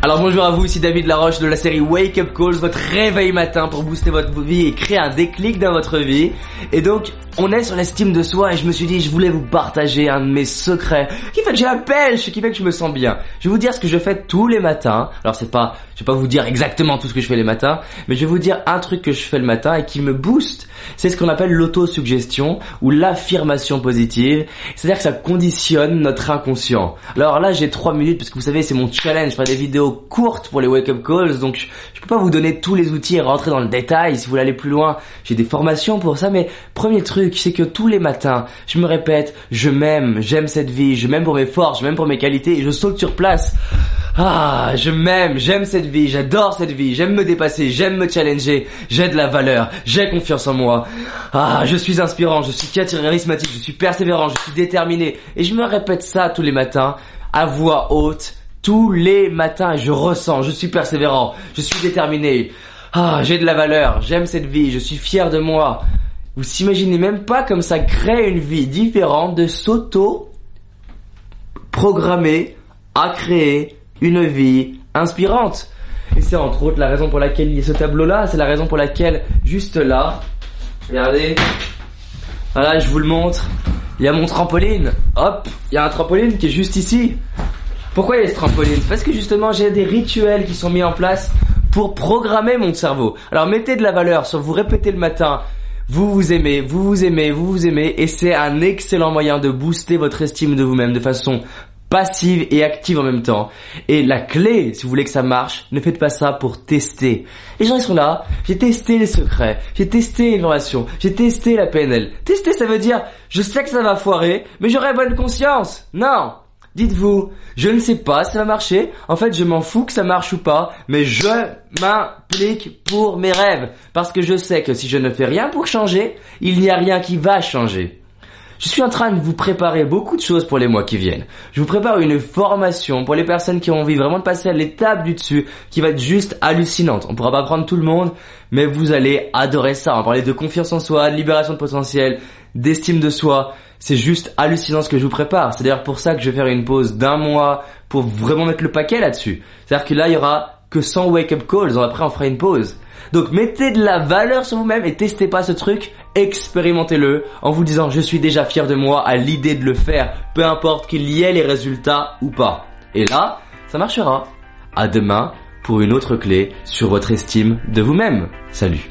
Alors bonjour à vous, ici David Laroche de la série Wake Up Calls, votre réveil matin pour booster votre vie et créer un déclic dans votre vie. Et donc, on est sur l'estime de soi et je me suis dit, je voulais vous partager un de mes secrets qui fait que j'ai la pêche, qui fait que je me sens bien. Je vais vous dire ce que je fais tous les matins. Alors c'est pas, je vais pas vous dire exactement tout ce que je fais les matins, mais je vais vous dire un truc que je fais le matin et qui me booste. C'est ce qu'on appelle l'autosuggestion ou l'affirmation positive. C'est-à-dire que ça conditionne notre inconscient. Alors là, j'ai trois minutes parce que vous savez, c'est mon challenge, faire des vidéos courte pour les wake-up calls, donc je, je, peux pas vous donner tous les outils et rentrer dans le détail. Si vous voulez aller plus loin, j'ai des formations pour ça. Mais premier truc, c'est que tous les matins, je me répète, je m'aime, j'aime cette vie, je m'aime pour mes forces, je m'aime pour mes qualités, et je saute sur place. Ah, je m'aime, j'aime cette vie, j'adore cette vie, j'aime me dépasser, j'aime me challenger, j'ai de la valeur, j'ai confiance en moi. Ah, je suis inspirant, je suis charismatique, je suis persévérant, je suis déterminé. Et je me répète ça tous les matins à voix haute tous les matins je ressens, je suis persévérant, je suis déterminé. Ah, j'ai de la valeur, j'aime cette vie, je suis fier de moi. Vous s'imaginez même pas comme ça crée une vie différente de s'auto programmer à créer une vie inspirante. Et c'est entre autres la raison pour laquelle il y a ce tableau là, c'est la raison pour laquelle juste là, regardez, voilà, je vous le montre, il y a mon trampoline. Hop, il y a un trampoline qui est juste ici. Pourquoi il y a ce trampoline? Parce que justement j'ai des rituels qui sont mis en place pour programmer mon cerveau. Alors mettez de la valeur sur vous répétez le matin, vous vous aimez, vous vous aimez, vous vous aimez, et c'est un excellent moyen de booster votre estime de vous-même de façon passive et active en même temps. Et la clé, si vous voulez que ça marche, ne faites pas ça pour tester. Les gens ils sont là, j'ai testé les secrets, j'ai testé l'information, j'ai testé la PNL. Tester ça veut dire, je sais que ça va foirer, mais j'aurai bonne conscience. Non Dites-vous, je ne sais pas si ça va marcher. En fait, je m'en fous que ça marche ou pas, mais je m'implique pour mes rêves. Parce que je sais que si je ne fais rien pour changer, il n'y a rien qui va changer. Je suis en train de vous préparer beaucoup de choses pour les mois qui viennent. Je vous prépare une formation pour les personnes qui ont envie vraiment de passer à l'étape du dessus, qui va être juste hallucinante. On pourra pas prendre tout le monde, mais vous allez adorer ça. On va parler de confiance en soi, de libération de potentiel, d'estime de soi c'est juste hallucinant ce que je vous prépare. C'est d'ailleurs pour ça que je vais faire une pause d'un mois pour vraiment mettre le paquet là-dessus. C'est-à-dire que là, il y aura que 100 wake-up calls. Après, on fera une pause. Donc, mettez de la valeur sur vous-même et testez pas ce truc. Expérimentez-le en vous disant je suis déjà fier de moi à l'idée de le faire, peu importe qu'il y ait les résultats ou pas. Et là, ça marchera. À demain pour une autre clé sur votre estime de vous-même. Salut